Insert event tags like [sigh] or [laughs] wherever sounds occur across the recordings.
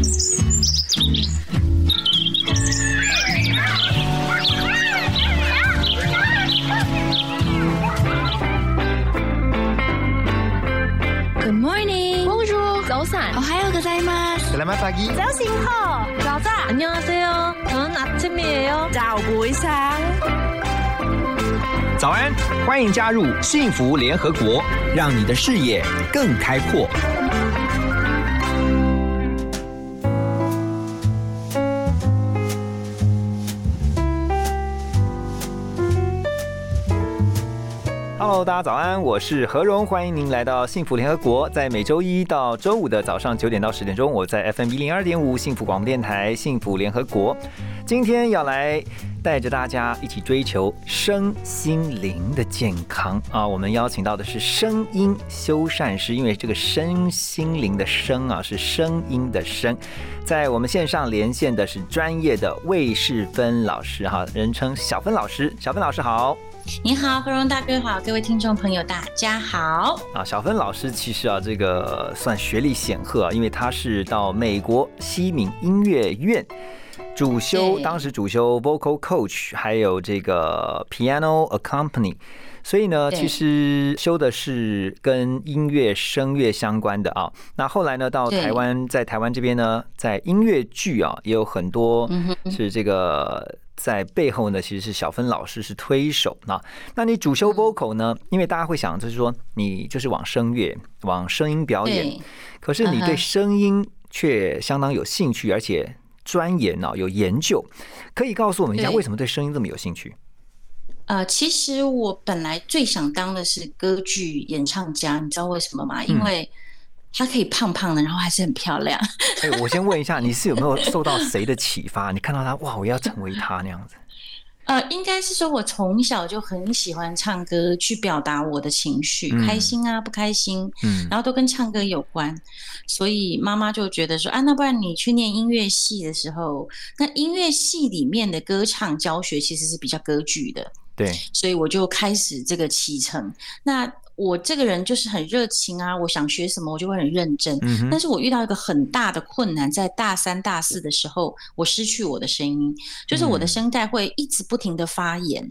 Good morning. Bonjour.早安. 오하요 고자이마스. Selamat pagi. 早醒好.早安. 안녕하세요. 저는 아침이에요. 早不一상早安，欢迎加入幸福联合国，让你的视野更开阔。 Hello，大家早安，我是何荣，欢迎您来到幸福联合国。在每周一到周五的早上九点到十点钟，我在 FM 一零二点五幸福广播电台幸福联合国。今天要来带着大家一起追求身心灵的健康啊！我们邀请到的是声音修缮师，因为这个身心灵的声啊是声音的声。在我们线上连线的是专业的魏世芬老师哈，人称小芬老师。小芬老师好。你好，何荣大哥好，各位听众朋友大家好。啊，小芬老师其实啊，这个算学历显赫啊，因为他是到美国西敏音乐院主修，当时主修 vocal coach，还有这个 piano accompany。所以呢，其实修的是跟音乐声乐相关的啊。那后来呢，到台湾，在台湾这边呢，在音乐剧啊，也有很多是这个在背后呢，其实是小芬老师是推手那那你主嗯修 vocal 呢？因为大家会想，就是说你就是往声乐、往声音表演，可是你对声音却相当有兴趣，而且钻研哦，有研究。可以告诉我们一下，为什么对声音这么有兴趣？呃，其实我本来最想当的是歌剧演唱家，你知道为什么嗯吗？因为她可以胖胖的，然后还是很漂亮。[laughs] 哎，我先问一下，你是有没有受到谁的启发？你看到她，哇，我要成为她那样子。[laughs] 呃，应该是说我从小就很喜欢唱歌，去表达我的情绪，嗯开心啊，不开心，嗯然后都跟唱歌有关，所以妈妈就觉得说，啊，那不然你去念音乐系的时候，那音乐系里面的歌唱教学其实是比较歌剧的，对，所以我就开始这个启程。那我这个人就是很热情啊，我想学什么我就会很认真。嗯但是我遇到一个很大的困难，在大三、大四的时候，我失去我的声音，就是我的嗯声带会一直不停的发炎。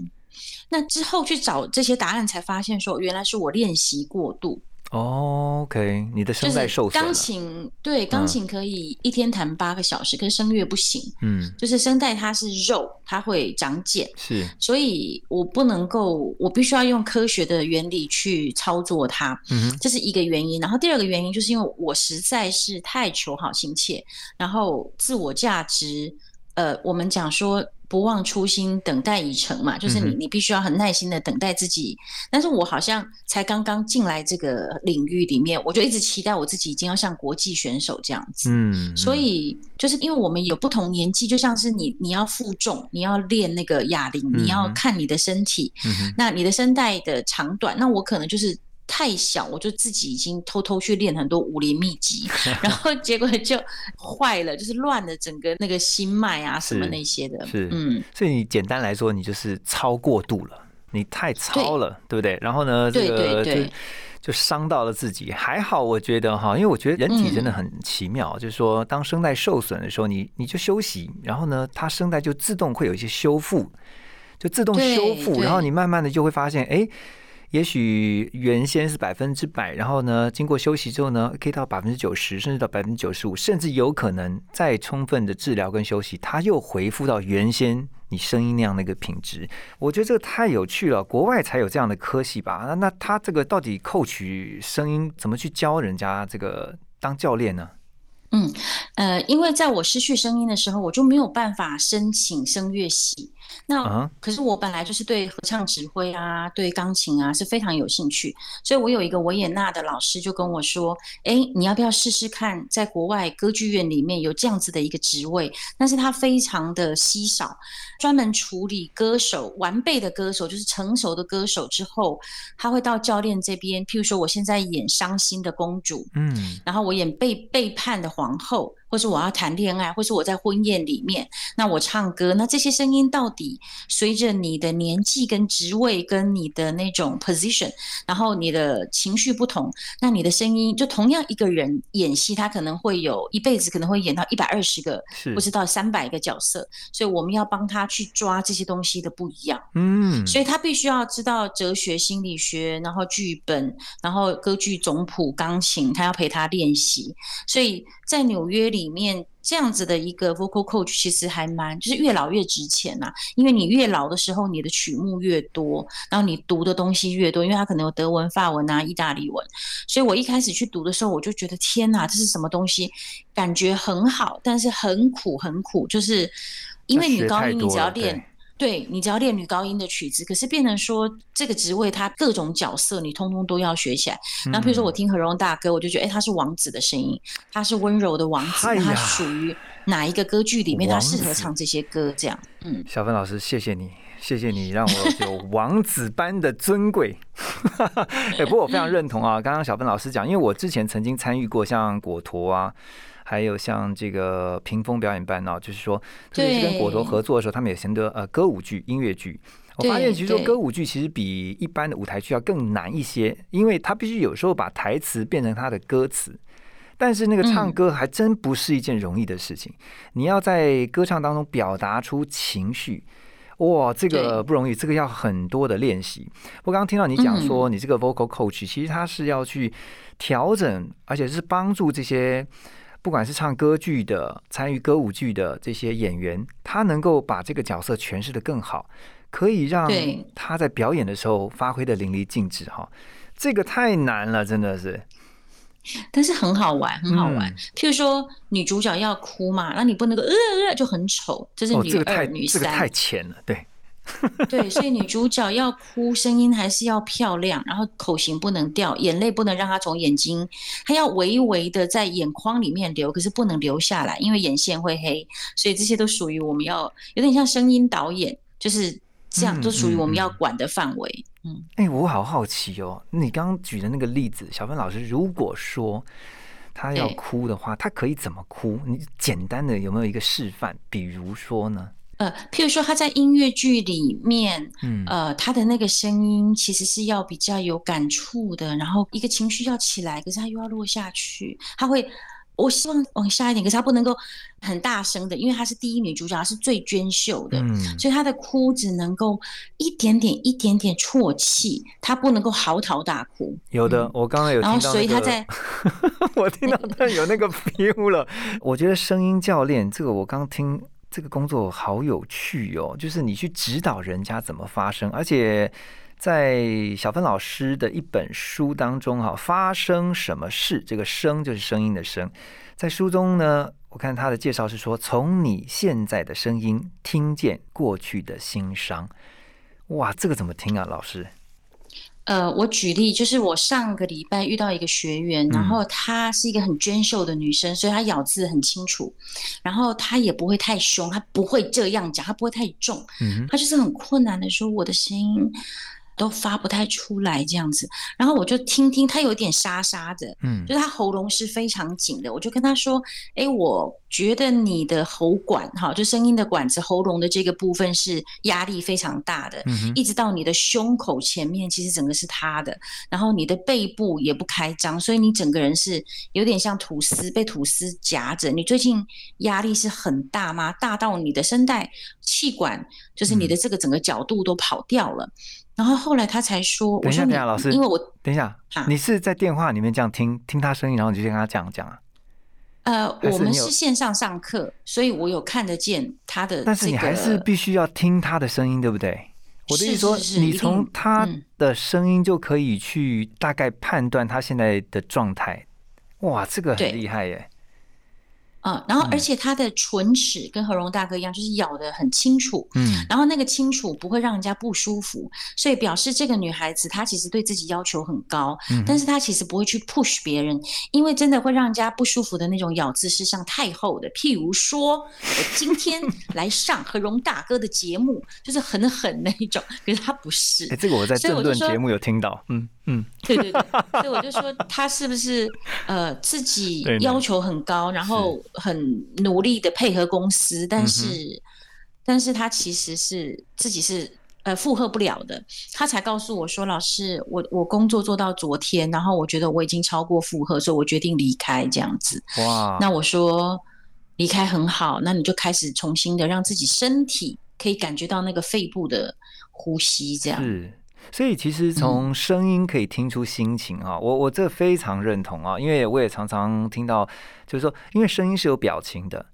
那之后去找这些答案，才发现说，原来是我练习过度。哦，OK，你的声带受损钢。琴对钢琴可以一天弹八个小时，可是声乐不行。嗯，就是声带它是肉，它会长茧，是，所以我不能够，我必须要用科学的原理去操作它，嗯，这是一个原因。然后第二个原因就是因为我实在是太求好心切，然后自我价值，呃，我们讲说不忘初心，等待已成嘛，就是你你必须要很耐心的等待自己。但是我好像才刚刚进来这个领域里面，我就一直期待我自己已经要像国际选手这样子。嗯，所以就是因为我们有不同年纪，就像是你你要负重，你要练那个哑铃，你要看你的身体，嗯，那你的声带的长短，那我可能就是。太小，我就自己已经偷偷去练很多武林秘籍，[laughs] 然后结果就坏了，[laughs] 就是乱了整个那个心脉啊什么那些的。是嗯，所以你简单来说，你就是超过度了，你太超了，对不对？然后呢，这对个就对对就伤到了自己。还好，我觉得哈，因为我觉得人体真的很奇妙，就是说，当声带受损的时候，你你就休息，然后呢，它声带就自动会有一些修复，就自动修复，然后你慢慢的就会发现，哎。也许原先是百分之百，然后呢，经过休息之后呢，可以到百分之九十，甚至到百分之九十五，甚至有可能再充分的治疗跟休息，它又恢复到原先你声音那样的一个品质。我觉得这个太有趣了，国外才有这样的科系吧？那那他这个到底扣取声音怎么去教人家这个当教练呢？嗯，呃，因为在我失去声音的时候，我就没有办法申请声乐系。那、啊可是我本来就是对合唱指挥啊，对钢琴啊是非常有兴趣，所以我有一个维也纳的老师就跟我说：“哎，你要不要试试看，在国外歌剧院里面有这样子的一个职位？但是它非常的稀少，专门处理歌手完备的歌手，就是成熟的歌手之后，他会到教练这边。譬如说，我现在演伤心的公主，嗯然后我演被背叛的皇后，或是我要谈恋爱，或是我在婚宴里面，那我唱歌，那这些声音到底底随着你的年纪跟职位跟你的那种 position，然后你的情绪不同，那你的声音就同样一个人演戏，他可能会有一辈子可能会演到一百二十个，是不知道三百个角色，所以我们要帮他去抓这些东西的不一样。嗯，所以他必须要知道哲学、心理学，然后剧本，然后歌剧总谱、钢琴，他要陪他练习。所以在纽约里面，这样子的一个 vocal coach 其实还蛮，就是越老越值钱呐、因为你越老的时候，你的曲目越多，然后你读的东西越多，因为他可能有德文、法文啊、意大利文。所以我一开始去读的时候，我就觉得天哪，这是什么东西？感觉很好，但是很苦，很苦，就是因为要学女高音，你只要练对。你只要练女高音的曲子，可是变成说这个职位它各种角色你通通都要学起来。然后比如说我听何荣大哥，我就觉得哎、他是王子的声音，他是温柔的王子，他属于哪一个歌剧里面他适合唱这些歌？这样，嗯，小芬老师，谢谢你，谢谢你让我有 [laughs] 王子般的尊贵。[laughs] 哎，不过我非常认同啊，刚刚小芬老师讲，因为我之前曾经参与过像果陀啊。还有像这个屏风表演班哦、就是说，特别是跟果陀合作的时候，他们有很多呃歌舞剧、音乐剧。我发现其实说歌舞剧其实比一般的舞台剧要更难一些，因为他必须有时候把台词变成他的歌词。但是那个唱嗯歌还真不是一件容易的事情，你要在歌唱当中表达出情绪，哇，这个不容易，这个要很多的练习。我刚刚听到你讲说，嗯你这个 vocal coach 其实他是要去调整，而且是帮助这些不管是唱歌剧的、参与歌舞剧的这些演员，他能够把这个角色诠释的更好，可以让他在表演的时候发挥的淋漓尽致哈。这个太难了，真的是。但是很好玩，很好玩。嗯譬如说女主角要哭嘛，那你不能够呃呃就很丑，这是哦，女二、女三。这个太浅了，对。对，所以女主角要哭，声音还是要漂亮，然后口型不能掉，眼泪不能让她从眼睛，她要微微的在眼眶里面流，可是不能流下来，因为眼线会黑，所以这些都属于我们要有点像声音导演，就是这样，嗯都属于我们嗯要管的范围。嗯，哎、我好好奇哦，你刚刚举的那个例子，小芬老师，如果说他要哭的话，他可以怎么哭？你简单的有没有一个示范？比如说呢？呃，譬如说他在音乐剧里面，嗯，呃，他的那个声音其实是要比较有感触的，然后一个情绪要起来，可是他又要落下去，他会。我希望往下一点，可是她不能够很大声的，因为她是第一女主角，她是最娟秀的，嗯，所以她的哭只能够一点点、一点点啜泣，她不能够嚎啕大哭。有的，嗯我刚刚有听然后，到、所以她在 [laughs] 我听到她有那个 [laughs] feel 了。我觉得声音教练这个，我刚听这个工作好有趣哦，就是你去指导人家怎么发声，而且在小芬老师的一本书当中哈，发生什么事？这个声就是声音的声，在书中呢。我看他的介绍是说，从你现在的声音听见过去的心伤，哇，这个怎么听啊，老师？呃，我举例，就是我上个礼拜遇到一个学员，然嗯后她是一个很娟秀的女生，所以她咬字很清楚，然后她也不会太凶，她不会这样讲，她不会太重，嗯，她就是很困难的说我的声音都发不太出来这样子，然后我就听听，他有点沙沙的，嗯就是她喉咙是非常紧的，我就跟他说，哎，我觉得你的喉管哈，就声音的管子，喉咙的这个部分是压力非常大的，嗯，一直到你的胸口前面，其实整个是塌的，然后你的背部也不开张，所以你整个人是有点像吐司，被吐司夹着。你最近压力是很大吗？大到你的声带气管，就是你的这个整个角度都跑掉了。然后后来他才说，等一下，等一下，老师，因为我等一下哈，你是在电话里面这样听听他声音，然后你就跟他这样讲啊？呃，我们是线上上课，所以我有看得见他的、这个。但是你还是必须要听他的声音，对不对？我的意思说，你是是是一定从他嗯的声音就可以去大概判断他现在的状态。哇，这个很厉害耶！啊、然后嗯而且他的唇齿跟何荣大哥一样，就是咬得很清楚。嗯然后那个清楚不会让人家不舒服，所以表示这个女孩子她其实对自己要求很高，嗯但是她其实不会去 push 别人，因为真的会让人家不舒服的那种咬字是像太厚的。譬如说，我今天 [laughs] 来上何荣大哥的节目，就是很狠那一种，可是他不是哎，。这个我在政论节目有听到。嗯嗯，对对对，所以我就说他是不是呃自己 [laughs] 要求很高，然后很努力的配合公司，但是但是他其实是自己是呃负荷不了的，他才告诉我说：“老师，我我工作做到昨天，然后我觉得我已经超过负荷，所以我决定离开。这样子。”哇，那我说离开很好，那你就开始重新的让自己身体可以感觉到那个肺部的呼吸，这样。是。所以其实从声音可以听出心情啊，我我这非常认同啊，因为我也常常听到，就是说，因为声音是有表情的。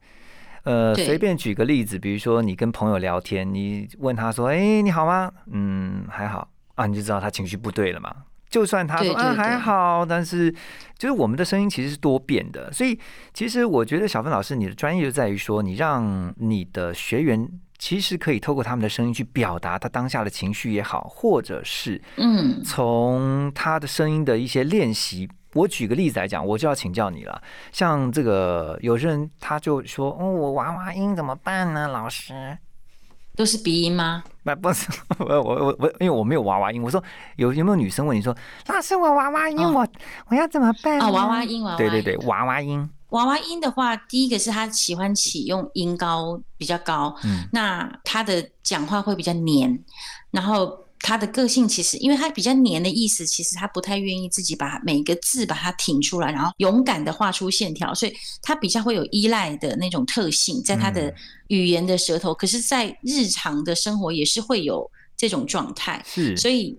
呃，随便举个例子，比如说你跟朋友聊天，你问他说：“哎，你好吗？”嗯，还好啊，你就知道他情绪不对了嘛。就算他说啊还好，但是就是我们的声音其实是多变的，所以其实我觉得小芬老师你的专业就在于说，你让你的学员其实可以透过他们的声音去表达他当下的情绪也好，或者是嗯从他的声音的一些练习。我举个例子来讲，我就要请教你了。像这个有些人他就说：“哦，我娃娃音怎么办呢？”老师，都是鼻音吗？不 [laughs] 不是我我我我，因为我没有娃娃音。我说有有没有女生问你说：“老师，我娃娃音，哦我我要怎么办？”啊，娃娃。音，娃娃音。对对对，娃娃音。娃娃音的话，第一个是他喜欢启用音高比较高，嗯。那他的讲话会比较黏，然后他的个性其实，因为他比较黏的意思，其实他不太愿意自己把每个字把它挺出来，然后勇敢的画出线条，所以他比较会有依赖的那种特性，在他的嗯。语言的舌头，可是，在日常的生活也是会有这种状态，是，所以。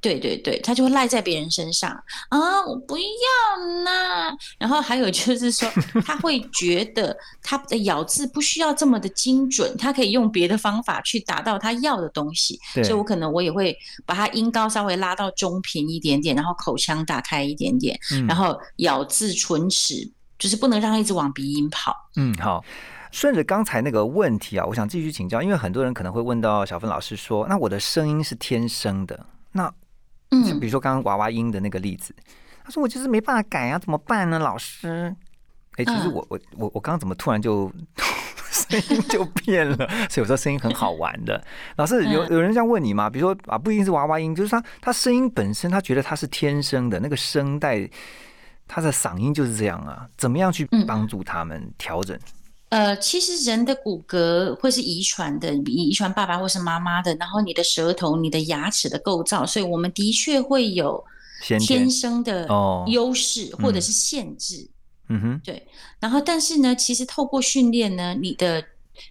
对对对，他就会赖在别人身上啊！我不要呢。然后还有就是说，他会觉得他的咬字不需要这么的精准，他可以用别的方法去达到他要的东西。对所以我可能我也会把他音高稍微拉到中频一点点，然后口腔打开一点点，嗯然后咬字唇齿就是不能让他一直往鼻音跑。嗯，好。顺着刚才那个问题啊，我想继续请教，因为很多人可能会问到小芬老师说：“那我的声音是天生的，那嗯比如说刚刚娃娃音的那个例子，他说我就是没办法改啊，怎么办呢？老师，哎、其实嗯我我我我刚刚怎么突然就 [laughs] 声音就变了？所以我说声音很好玩的。老师有嗯有人这样问你吗？比如说啊，不一定是娃娃音，就是他他声音本身，他觉得他是天生的那个声带，他的嗓音就是这样啊，怎么样去嗯帮助他们调整？呃，其实人的骨骼会是遗传的，遗传爸爸或是妈妈的，然后你的舌头、你的牙齿的构造，所以我们的确会有天天生的哦优势或者嗯是限制。嗯哼，对，然后但是呢，其实透过训练呢，你的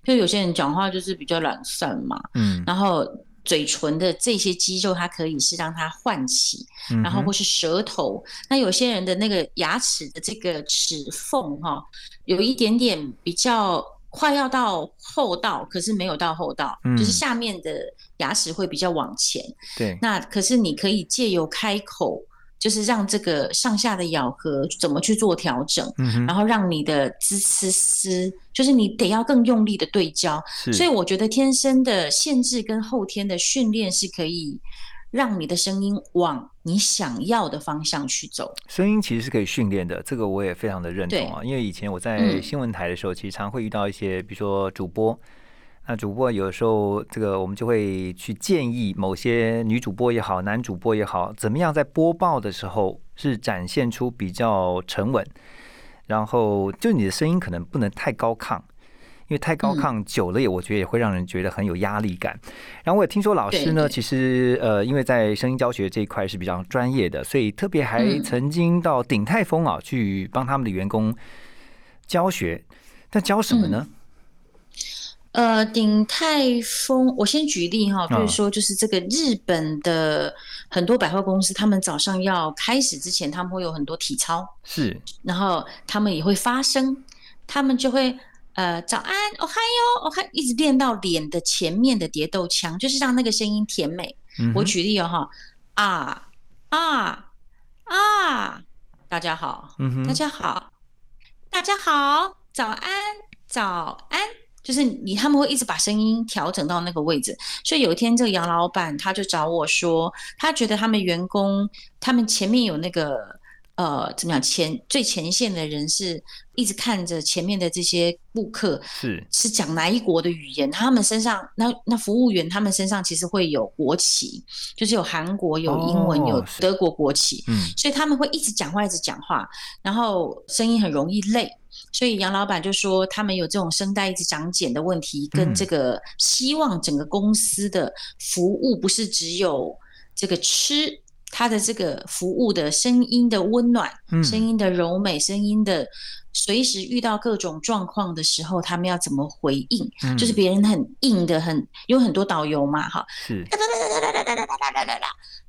就有些人讲话就是比较懒散嘛，嗯，然后嘴唇的这些肌肉，它可以是让它唤起，嗯然后或是舌头。那有些人的那个牙齿的这个齿缝哈、有一点点比较快要到后道，可是没有到后道，就是嗯下面的牙齿会比较往前。对，那可是你可以借由开口，就是让这个上下的咬合怎么去做调整。嗯，然后让你的滋呲丝，就是你得要更用力的对焦，所以我觉得天生的限制跟后天的训练是可以让你的声音往你想要的方向去走。声音其实是可以训练的，这个我也非常的认同啊。因为以前我在嗯新闻台的时候，其实常会遇到一些，比如说主播。那主播有时候，这个我们就会去建议某些女主播也好，男主播也好，怎么样在播报的时候是展现出比较沉稳，然后就你的声音可能不能太高亢，因为太高亢久了也我觉得也会让人觉得很有压力感。然后我也听说老师呢，其实呃，因为在声音教学这一块是比较专业的，所以特别还嗯曾经到鼎泰丰啊去帮他们的员工教学。那教什么呢？呃，鼎泰丰，我先举例哈，比如嗯说就是这个日本的很多百货公司，他们早上要开始之前，他们会有很多体操，是然后他们也会发声，他们就会呃早安，哦嗨哟，哦嗨，一直练到脸的前面的叠豆腔，就是让那个声音甜美。嗯我举例哦哈，啊啊啊，大家好，大嗯哼，家好，大家好，早安，早安。就是你，他们会一直把声音调整到那个位置。所以有一天，这个杨老板他就找我说，他觉得他们员工，他们前面有那个呃，怎么讲前最前线的人是一直看着前面的这些顾客是是讲哪一国的语言，他们身上那那服务员他们身上其实会有国旗，就是有韩国、有英文、哦有德国国旗，嗯所以他们会一直讲话，一直讲话，然后声音很容易累。所以杨老板就说他们有这种声带一直长茧的问题，跟嗯这个希望整个公司的服务不是只有这个吃。他的这个服务的声音的温暖，嗯。声音的柔美，声音的随时遇到各种状况的时候，他们要怎么回应？嗯。就是别人很硬的，很有很多导游嘛，哈，是。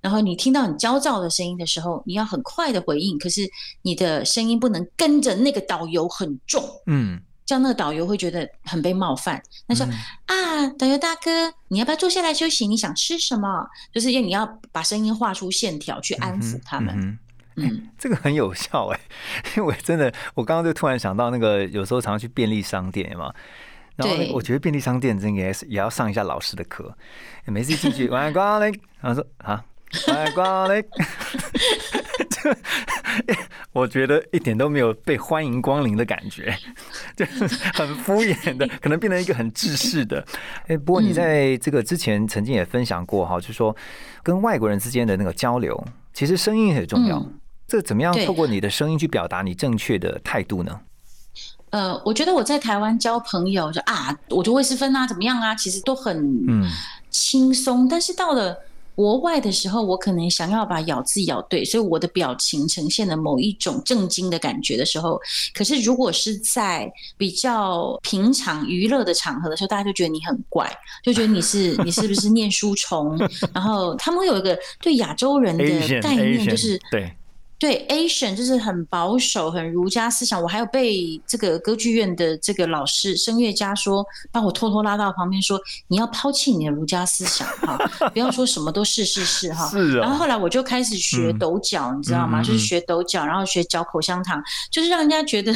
然后你听到很焦躁的声音的时候，你要很快的回应，可是你的声音不能跟着那个导游很重，嗯这样那个导游会觉得很被冒犯。他说、嗯啊，导游大哥，你要不要坐下来休息？你想吃什么？就是因为你要把声音画出线条去安抚他们。嗯这个很有效哎，[laughs] 因为我真的，我刚刚就突然想到那个，有时候常常去便利商店嘛，然后我觉得便利商店真的也是也要上一下老师的课，每次一进去，晚安光临，然后说啊，晚安光临，就 [laughs] [laughs] 我觉得一点都没有被欢迎光临的感觉，[laughs] 就是很敷衍的，[laughs] 可能变成一个很制式的。哎，不过你在这个之前曾经也分享过哈，就是说跟外国人之间的那个交流，其实声音很重要。嗯这怎么样透过你的声音去表达你正确的态度呢？呃，我觉得我在台湾交朋友，就啊，我就会是分啊，怎么样啊，其实都很嗯轻松。但是到了国外的时候，我可能想要把咬字咬对，所以我的表情呈现了某一种震惊的感觉的时候，可是如果是在比较平常娱乐的场合的时候，大家就觉得你很怪，就觉得你是你是不是念书虫？[laughs] 然后他们会有一个对亚洲人的概念，就是对，对 Asian 就是很保守、很儒家思想。我还有被这个歌剧院的这个老师声乐家说，把我偷偷拉到旁边说：“你要抛弃你的儒家思想哈，不要说什么都是是是哈。[laughs] ”是啊，然后后来我就开始学嗯抖脚，你知道吗？就是学抖脚，然后学嚼口香糖，就是让人家觉得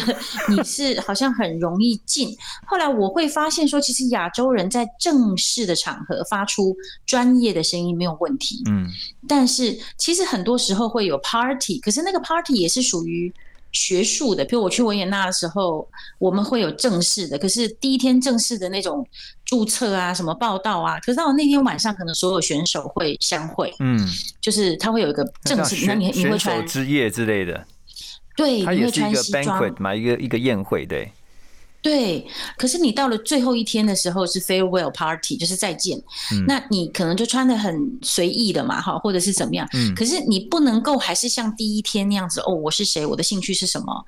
你是好像很容易进。后来我会发现说，其实亚洲人在正式的场合发出专业的声音没有问题，嗯但是其实很多时候会有 party，可是那个 party 也是属于学术的。比如我去维也纳的时候，我们会有正式的，可是第一天正式的那种注册啊、什么报道啊，可是到了那天晚上，可能所有选手会相会，嗯，就是他会有一个正式，那像你你会穿之夜之类的，对，你会它也是一个穿西装 banquet 嘛，一个一个宴会，对，对，可是你到了最后一天的时候是 farewell party，就是再见。嗯那你可能就穿的很随意的嘛，哈，或者是怎么样。嗯可是你不能够还是像第一天那样子哦，我是谁，我的兴趣是什么。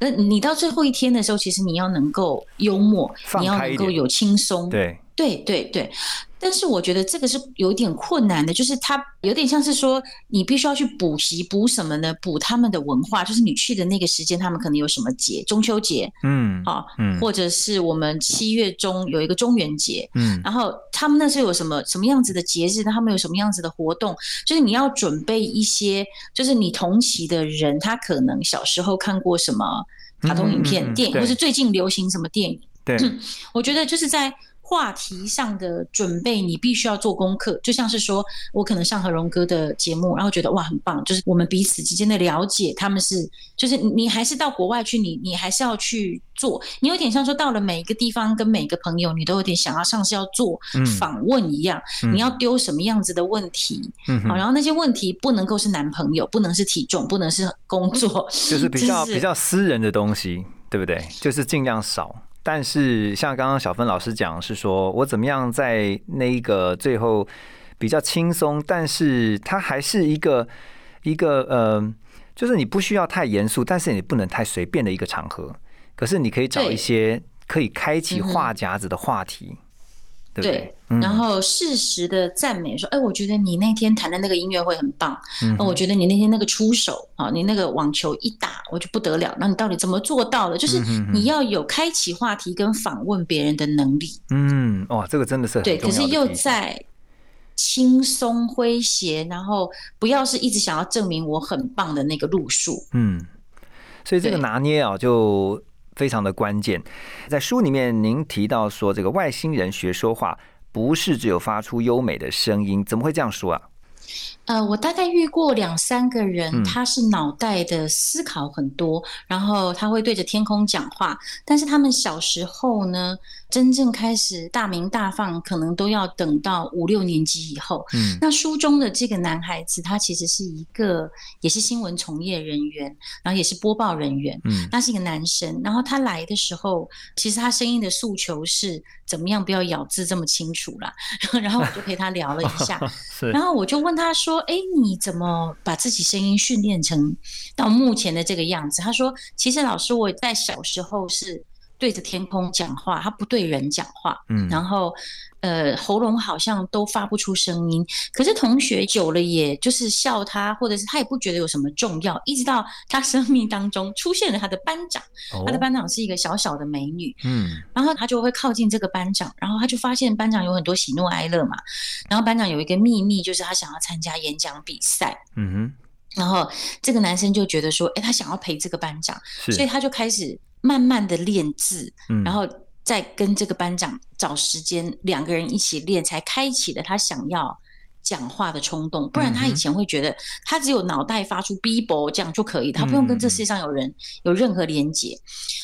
那你到最后一天的时候，其实你要能够幽默，你要能够有轻松，对，对对对，但是我觉得这个是有点困难的，就是它有点像是说，你必须要去补习，补什么呢？补他们的文化，就是你去的那个时间，他们可能有什么节，中秋节嗯啊，嗯或者是我们七月中有一个中元节，嗯然后他们那时候有什么什么样子的节日，他们有什么样子的活动，就是你要准备一些，就是你同期的人，他可能小时候看过什么卡通影片、嗯嗯嗯电影，或是最近流行什么电影。对，[clears throat] 我觉得就是在话题上的准备，你必须要做功课。就像是说，我可能上何荣哥的节目，然后觉得哇很棒，就是我们彼此之间的了解，他们是就是你你还是到国外去，你你还是要去做，你有点像说到了每一个地方跟每一个朋友，你都有点想要上是要做嗯访问一样，嗯你要丢什么样子的问题，好，然后那些问题不能够是男朋友，不能是体重，不能是工作，就是比较就是比较私人的东西，对不对？就是尽量少。但是像刚刚小芬老师讲，是说我怎么样在那一个最后比较轻松，但是它还是一个一个呃，就是你不需要太严肃，但是你不能太随便的一个场合。可是你可以找一些可以开启话匣子的话题，对不对对？嗯然后适时的赞美说：“哎，我觉得你那天弹的那个音乐会很棒，嗯呃我觉得你那天那个出手啊，你那个网球一打，我就不得了。那你到底怎么做到的？就是你要有开启话题跟访问别人的能力，嗯，哇，这个真的是很对。可是又在轻松诙谐，然后不要是一直想要证明我很棒的那个路数。嗯，所以这个拿捏啊，就非常的关键。在书里面，您提到说，这个外星人学说话不是只有发出优美的声音，怎么会这样说啊？呃，我大概遇过两三个人，嗯他是脑袋的思考很多，然后他会对着天空讲话，但是他们小时候呢，真正开始大名大放，可能都要等到五六年级以后。嗯那书中的这个男孩子，他其实是一个也是新闻从业人员，然后也是播报人员，嗯他是一个男生，然后他来的时候，其实他声音的诉求是怎么样不要咬字这么清楚啦。[laughs] 然后我就陪他聊了一下，[laughs] 然后我就问他说：“哎，你怎么把自己声音训练成到目前的这个样子？”他说：“其实老师我在小时候是对着天空讲话，他不对人讲话，嗯。然后呃喉咙好像都发不出声音。可是同学久了，也就是笑他，或者是他也不觉得有什么重要，一直到他生命当中出现了他的班长，他的哦班长是一个小小的美女，嗯。然后他就会靠近这个班长，然后他就发现班长有很多喜怒哀乐嘛，然后班长有一个秘密，就是他想要参加演讲比赛，嗯然后这个男生就觉得说，哎，他想要陪这个班长，所以他就开始慢慢的练字，嗯然后再跟这个班长找时间，两个人一起练，才开启了他想要。讲话的冲动，不然他以前会觉得他只有脑袋发出 b b 这样就可以，他不用跟这世界上有人有任何连接，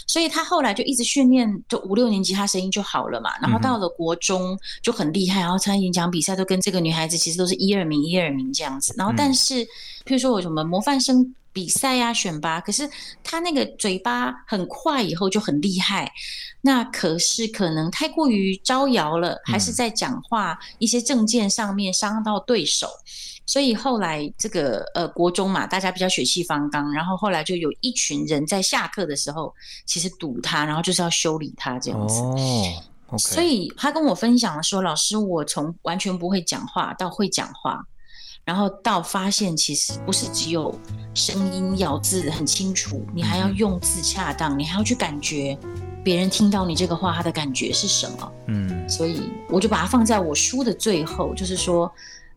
所以他后来就一直训练，就五六年级他声音就好了嘛，然后到了国中就很厉害，然后参加演讲比赛都跟这个女孩子其实都是一二名一二名这样子，然后但是譬如说我什么模范生比赛呀、选拔，可是他那个嘴巴很快以后就很厉害，那可是可能太过于招摇了，还是在讲话一些证件上面伤到对手。所以后来这个呃国中嘛，大家比较血气方刚，然后后来就有一群人在下课的时候，其实堵他，然后就是要修理他这样子。所以他跟我分享了说，老师，我从完全不会讲话到会讲话，然后到发现其实不是只有声音咬字很清楚，你还要用字恰当，你还要去感觉别人听到你这个话他的感觉是什么。嗯所以我就把它放在我书的最后，就是说。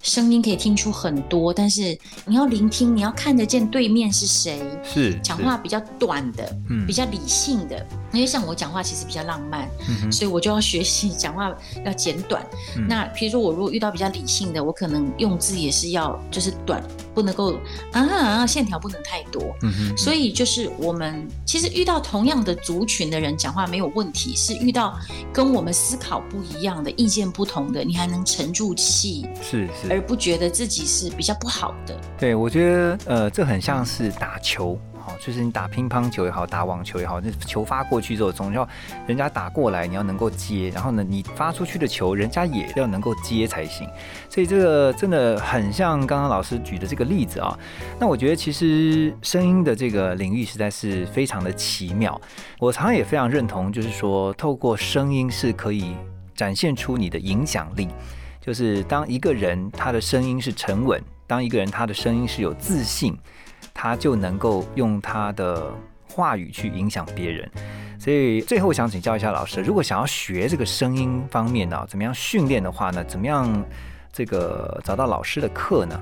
声音可以听出很多，但是你要聆听，你要看得见对面是谁，是是讲话比较短的，嗯比较理性的。因为像我讲话其实比较浪漫，嗯哼所以我就要学习讲话要简短。嗯那比如说我如果遇到比较理性的，我可能用字也是要就是短，不能够啊啊线条不能太多。嗯哼，所以就是我们其实遇到同样的族群的人讲话没有问题，是遇到跟我们思考不一样的、意见不同的，你还能沉住气，是是而不觉得自己是比较不好的。对，我觉得呃，这很像是打球，好，就是你打乒乓球也好，打网球也好，那球发过去之后，总要人家打过来，你要能够接，然后呢，你发出去的球，人家也要能够接才行。所以这个真的很像刚刚老师举的这个例子啊。那我觉得其实声音的这个领域实在是非常的奇妙，我常常也非常认同，就是说透过声音是可以展现出你的影响力。就是当一个人他的声音是沉稳，当一个人他的声音是有自信，他就能够用他的话语去影响别人。所以最后想请教一下老师，如果想要学这个声音方面呢、怎么样训练的话呢？怎么样这个找到老师的课呢？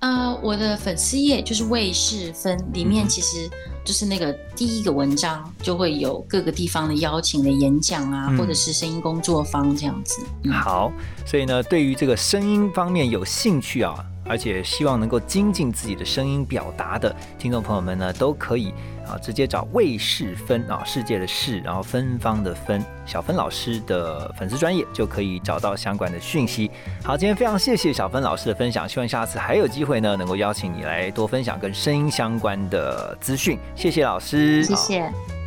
呃，我的粉丝页就是卫视分，里面嗯其实就是那个第一个文章就会有各个地方的邀请的演讲啊，嗯或者是声音工作坊这样子。嗯好，所以呢，对于这个声音方面有兴趣啊，而且希望能够精进自己的声音表达的听众朋友们呢，都可以啊直接找魏世芬啊，世界的世，然后芬芳的芬，小芬老师的粉丝专业就可以找到相关的讯息。好，今天非常谢谢小芬老师的分享，希望下次还有机会呢，能够邀请你来多分享跟声音相关的资讯。谢谢老师，谢谢。